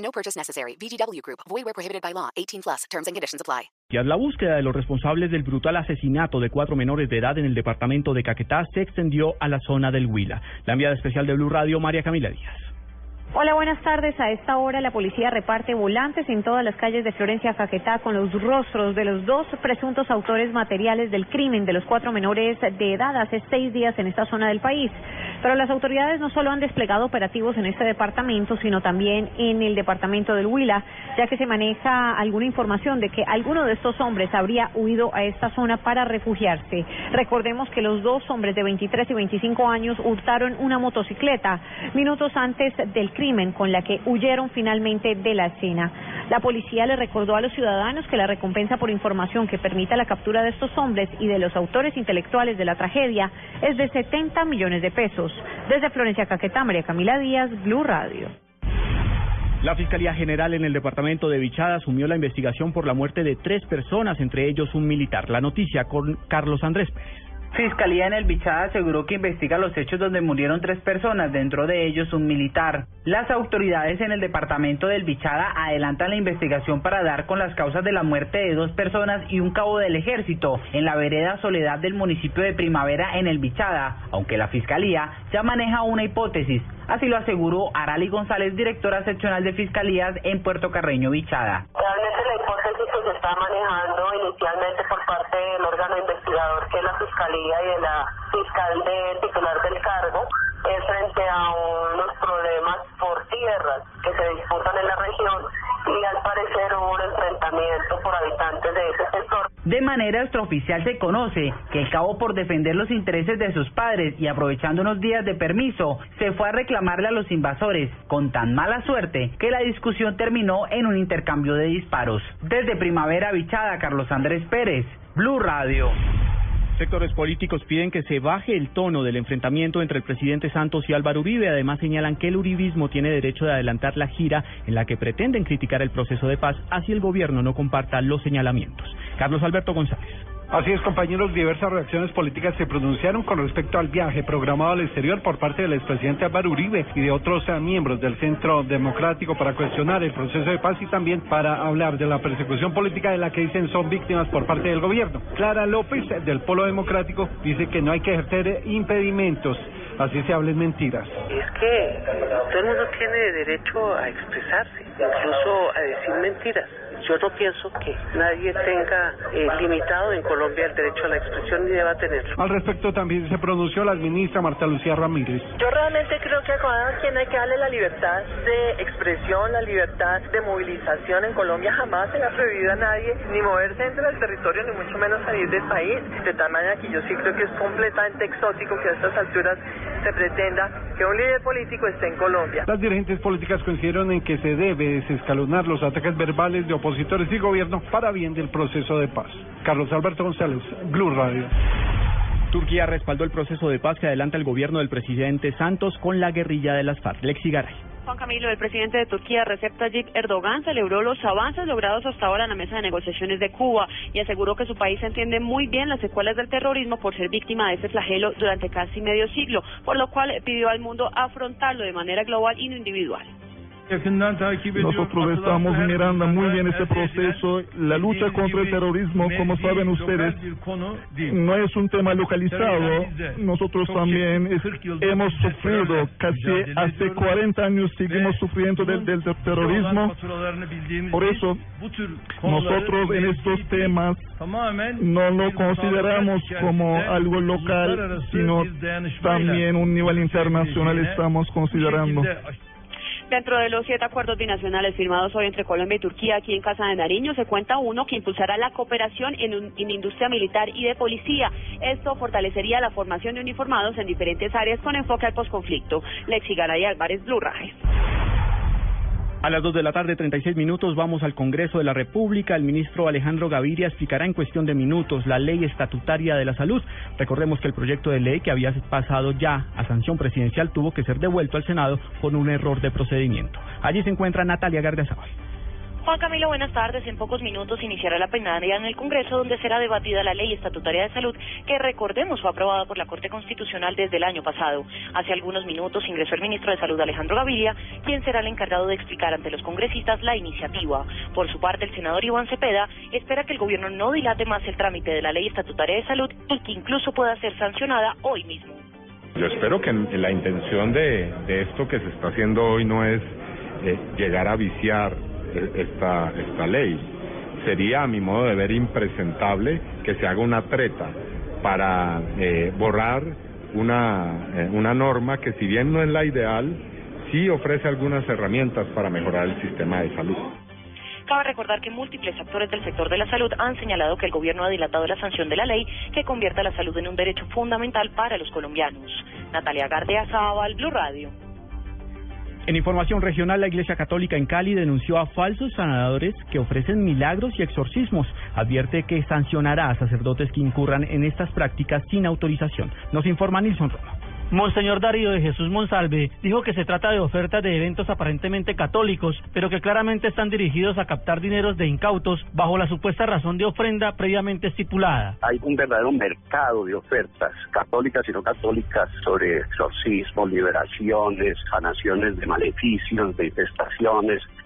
No purchase necessary. VGW Group. Void where prohibited by law. 18 plus. Terms and conditions apply. La búsqueda de los responsables del brutal asesinato de cuatro menores de edad en el departamento de Caquetá se extendió a la zona del Huila. La enviada especial de Blue Radio, María Camila Díaz. Hola, buenas tardes. A esta hora la policía reparte volantes en todas las calles de Florencia Caquetá con los rostros de los dos presuntos autores materiales del crimen de los cuatro menores de edad hace seis días en esta zona del país. Pero las autoridades no solo han desplegado operativos en este departamento, sino también en el departamento del Huila, ya que se maneja alguna información de que alguno de estos hombres habría huido a esta zona para refugiarse. Recordemos que los dos hombres de 23 y 25 años hurtaron una motocicleta minutos antes del crimen con la que huyeron finalmente de la escena. La policía le recordó a los ciudadanos que la recompensa por información que permita la captura de estos hombres y de los autores intelectuales de la tragedia es de 70 millones de pesos. Desde Florencia Caquetá, María Camila Díaz, Blue Radio. La Fiscalía General en el departamento de Vichada asumió la investigación por la muerte de tres personas, entre ellos un militar. La noticia con Carlos Andrés Pérez. Fiscalía en el Bichada aseguró que investiga los hechos donde murieron tres personas, dentro de ellos un militar. Las autoridades en el departamento del Bichada adelantan la investigación para dar con las causas de la muerte de dos personas y un cabo del ejército en la vereda Soledad del municipio de Primavera en el Bichada, aunque la Fiscalía ya maneja una hipótesis. Así lo aseguró Arali González, directora seccional de Fiscalías en Puerto Carreño, Bichada. Se está manejando inicialmente por parte del órgano investigador, que es la Fiscalía y de la fiscal de titular del cargo, es frente a unos problemas por tierras que se disputan en la región y al parecer hubo un enfrentamiento por habitantes de ese sector. De manera extraoficial se conoce que el cabo por defender los intereses de sus padres y aprovechando unos días de permiso, se fue a reclamarle a los invasores, con tan mala suerte que la discusión terminó en un intercambio de disparos. Desde Primavera Bichada, Carlos Andrés Pérez, Blue Radio. Sectores políticos piden que se baje el tono del enfrentamiento entre el presidente Santos y Álvaro Uribe. Además señalan que el uribismo tiene derecho de adelantar la gira en la que pretenden criticar el proceso de paz, así el gobierno no comparta los señalamientos. Carlos Alberto González. Así es, compañeros, diversas reacciones políticas se pronunciaron con respecto al viaje programado al exterior por parte del expresidente Álvaro Uribe y de otros eh, miembros del Centro Democrático para cuestionar el proceso de paz y también para hablar de la persecución política de la que dicen son víctimas por parte del gobierno. Clara López, del Polo Democrático, dice que no hay que ejercer impedimentos, así se hablen mentiras. Es que todo el mundo tiene derecho a expresarse, incluso a decir mentiras. Yo no pienso que nadie tenga eh, limitado en Colombia el derecho a la expresión ni deba tenerlo. Al respecto también se pronunció la ministra Marta Lucía Ramírez. Yo realmente creo que a cada quien hay que darle la libertad de expresión, la libertad de movilización en Colombia. Jamás se le ha prohibido a nadie ni moverse dentro del territorio, ni mucho menos salir del país. De tal manera que yo sí creo que es completamente exótico que a estas alturas se pretenda que un líder político esté en Colombia. Las dirigentes políticas coincidieron en que se debe desescalonar los ataques verbales de opositores y gobierno para bien del proceso de paz. Carlos Alberto González, Blue Radio. Turquía respaldó el proceso de paz que adelanta el gobierno del presidente Santos con la guerrilla de las FARC. Lexi Garay. Juan Camilo, el presidente de Turquía, Recep Tayyip Erdogan, celebró los avances logrados hasta ahora en la mesa de negociaciones de Cuba y aseguró que su país entiende muy bien las secuelas del terrorismo por ser víctima de ese flagelo durante casi medio siglo, por lo cual pidió al mundo afrontarlo de manera global y no individual. Nosotros estamos mirando muy bien este proceso. La lucha contra el terrorismo, como saben ustedes, no es un tema localizado. Nosotros también hemos sufrido, casi hace 40 años seguimos sufriendo del, del terrorismo. Por eso, nosotros en estos temas no lo consideramos como algo local, sino también un nivel internacional estamos considerando. Dentro de los siete acuerdos binacionales firmados hoy entre Colombia y Turquía, aquí en Casa de Nariño, se cuenta uno que impulsará la cooperación en, un, industria militar y de policía. Esto fortalecería la formación de uniformados en diferentes áreas con enfoque al posconflicto. Lexi Garay Álvarez, Blue Rajes. A las 2 de la tarde, 36 minutos, vamos al Congreso de la República. El ministro Alejandro Gaviria explicará en cuestión de minutos la ley estatutaria de la salud. Recordemos que el proyecto de ley que había pasado ya a sanción presidencial tuvo que ser devuelto al Senado por un error de procedimiento. Allí se encuentra Natalia Gardiazabal. Juan Camilo, buenas tardes. En pocos minutos iniciará la plenaria en el Congreso donde será debatida la ley estatutaria de salud que, recordemos, fue aprobada por la Corte Constitucional desde el año pasado. Hace algunos minutos ingresó el ministro de Salud Alejandro Gaviria, quien será el encargado de explicar ante los congresistas la iniciativa. Por su parte, el senador Iván Cepeda espera que el gobierno no dilate más el trámite de la ley estatutaria de salud y que incluso pueda ser sancionada hoy mismo. Yo espero que la intención de, esto que se está haciendo hoy no es eh, llegar a viciar esta, esta ley. Sería, a mi modo de ver, impresentable que se haga una treta para eh, borrar una, eh, una norma que, si bien no es la ideal, sí ofrece algunas herramientas para mejorar el sistema de salud. Cabe recordar que múltiples actores del sector de la salud han señalado que el gobierno ha dilatado la sanción de la ley que convierte la salud en un derecho fundamental para los colombianos. Natalia Gardea Zaval, Blue Radio. En información regional, la Iglesia Católica en Cali denunció a falsos sanadores que ofrecen milagros y exorcismos. Advierte que sancionará a sacerdotes que incurran en estas prácticas sin autorización. Nos informa Nilson Roma. Monseñor Darío de Jesús Monsalve dijo que se trata de ofertas de eventos aparentemente católicos, pero que claramente están dirigidos a captar dineros de incautos bajo la supuesta razón de ofrenda previamente estipulada. Hay un verdadero mercado de ofertas católicas y no católicas sobre exorcismo, liberaciones, sanaciones de maleficios, de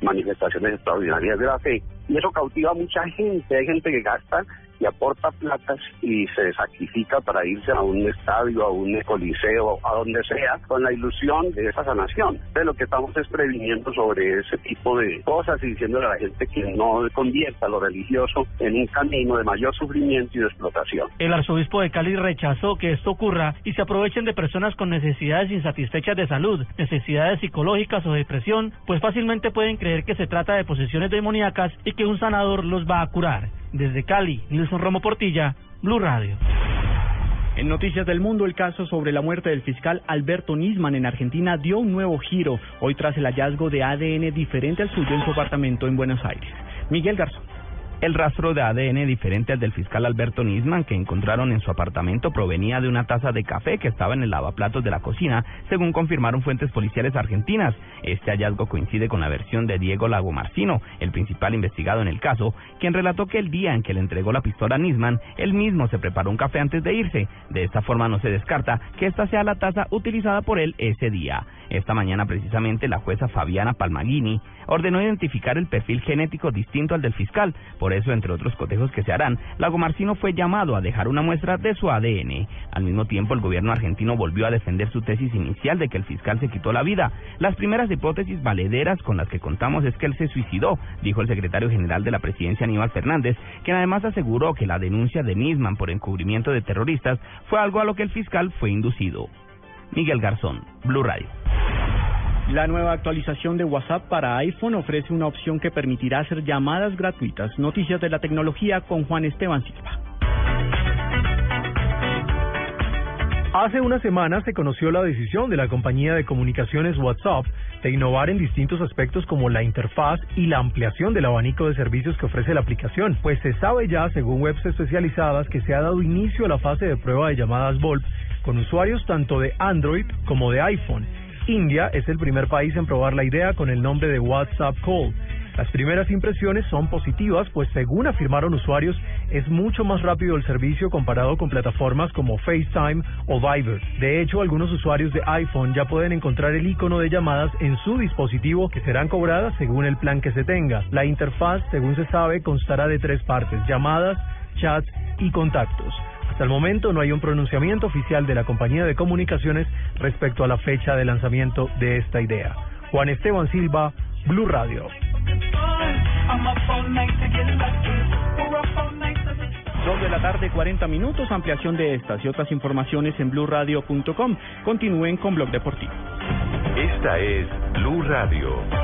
manifestaciones extraordinarias de la fe. Y eso cautiva a mucha gente. Hay gente que gasta y aporta platas y se sacrifica para irse a un estadio, a un coliseo, a donde sea, con la ilusión de esa sanación. De lo que estamos es previniendo sobre ese tipo de cosas y diciéndole a la gente que no convierta lo religioso en un camino de mayor sufrimiento y de explotación. El arzobispo de Cali rechazó que esto ocurra y se aprovechen de personas con necesidades insatisfechas de salud, necesidades psicológicas o depresión, pues fácilmente pueden creer que se trata de posesiones demoníacas y que un sanador los va a curar. Desde Cali, Nilson Romo Portilla, Blue Radio. En Noticias del Mundo, el caso sobre la muerte del fiscal Alberto Nisman en Argentina dio un nuevo giro, hoy tras el hallazgo de ADN diferente al suyo en su apartamento en Buenos Aires. Miguel Garzón. El rastro de ADN diferente al del fiscal Alberto Nisman que encontraron en su apartamento provenía de una taza de café que estaba en el lavaplatos de la cocina, según confirmaron fuentes policiales argentinas. Este hallazgo coincide con la versión de Diego Lago Marcino, el principal investigado en el caso, quien relató que el día en que le entregó la pistola a Nisman, él mismo se preparó un café antes de irse. De esta forma no se descarta que esta sea la taza utilizada por él ese día. Esta mañana precisamente la jueza Fabiana Palmaghini ordenó identificar el perfil genético distinto al del fiscal. Por eso, entre otros cotejos que se harán, Lago Marcino fue llamado a dejar una muestra de su ADN. Al mismo tiempo, el gobierno argentino volvió a defender su tesis inicial de que el fiscal se quitó la vida. Las primeras hipótesis valederas con las que contamos es que él se suicidó, dijo el secretario general de la presidencia Aníbal Fernández, quien además aseguró que la denuncia de Nisman por encubrimiento de terroristas fue algo a lo que el fiscal fue inducido. Miguel Garzón, Blue Radio. La nueva actualización de WhatsApp para iPhone ofrece una opción que permitirá hacer llamadas gratuitas. Noticias de la tecnología con Juan Esteban Silva. Hace una semana se conoció la decisión de la compañía de comunicaciones WhatsApp de innovar en distintos aspectos como la interfaz y la ampliación del abanico de servicios que ofrece la aplicación, pues se sabe ya, según webs especializadas, que se ha dado inicio a la fase de prueba de llamadas VoLP con usuarios tanto de Android como de iPhone. India es el primer país en probar la idea con el nombre de WhatsApp Call. Las primeras impresiones son positivas, pues según afirmaron usuarios, es mucho más rápido el servicio comparado con plataformas como FaceTime o Viber. De hecho, algunos usuarios de iPhone ya pueden encontrar el icono de llamadas en su dispositivo que serán cobradas según el plan que se tenga. La interfaz, según se sabe, constará de tres partes, llamadas, chats y contactos. Hasta el momento no hay un pronunciamiento oficial de la compañía de comunicaciones respecto a la fecha de lanzamiento de esta idea. Juan Esteban Silva, Blue Radio. Dos de la tarde, 40 minutos. Ampliación de estas y otras informaciones en blurradio.com. Continúen con Blog Deportivo. Esta es Blue Radio.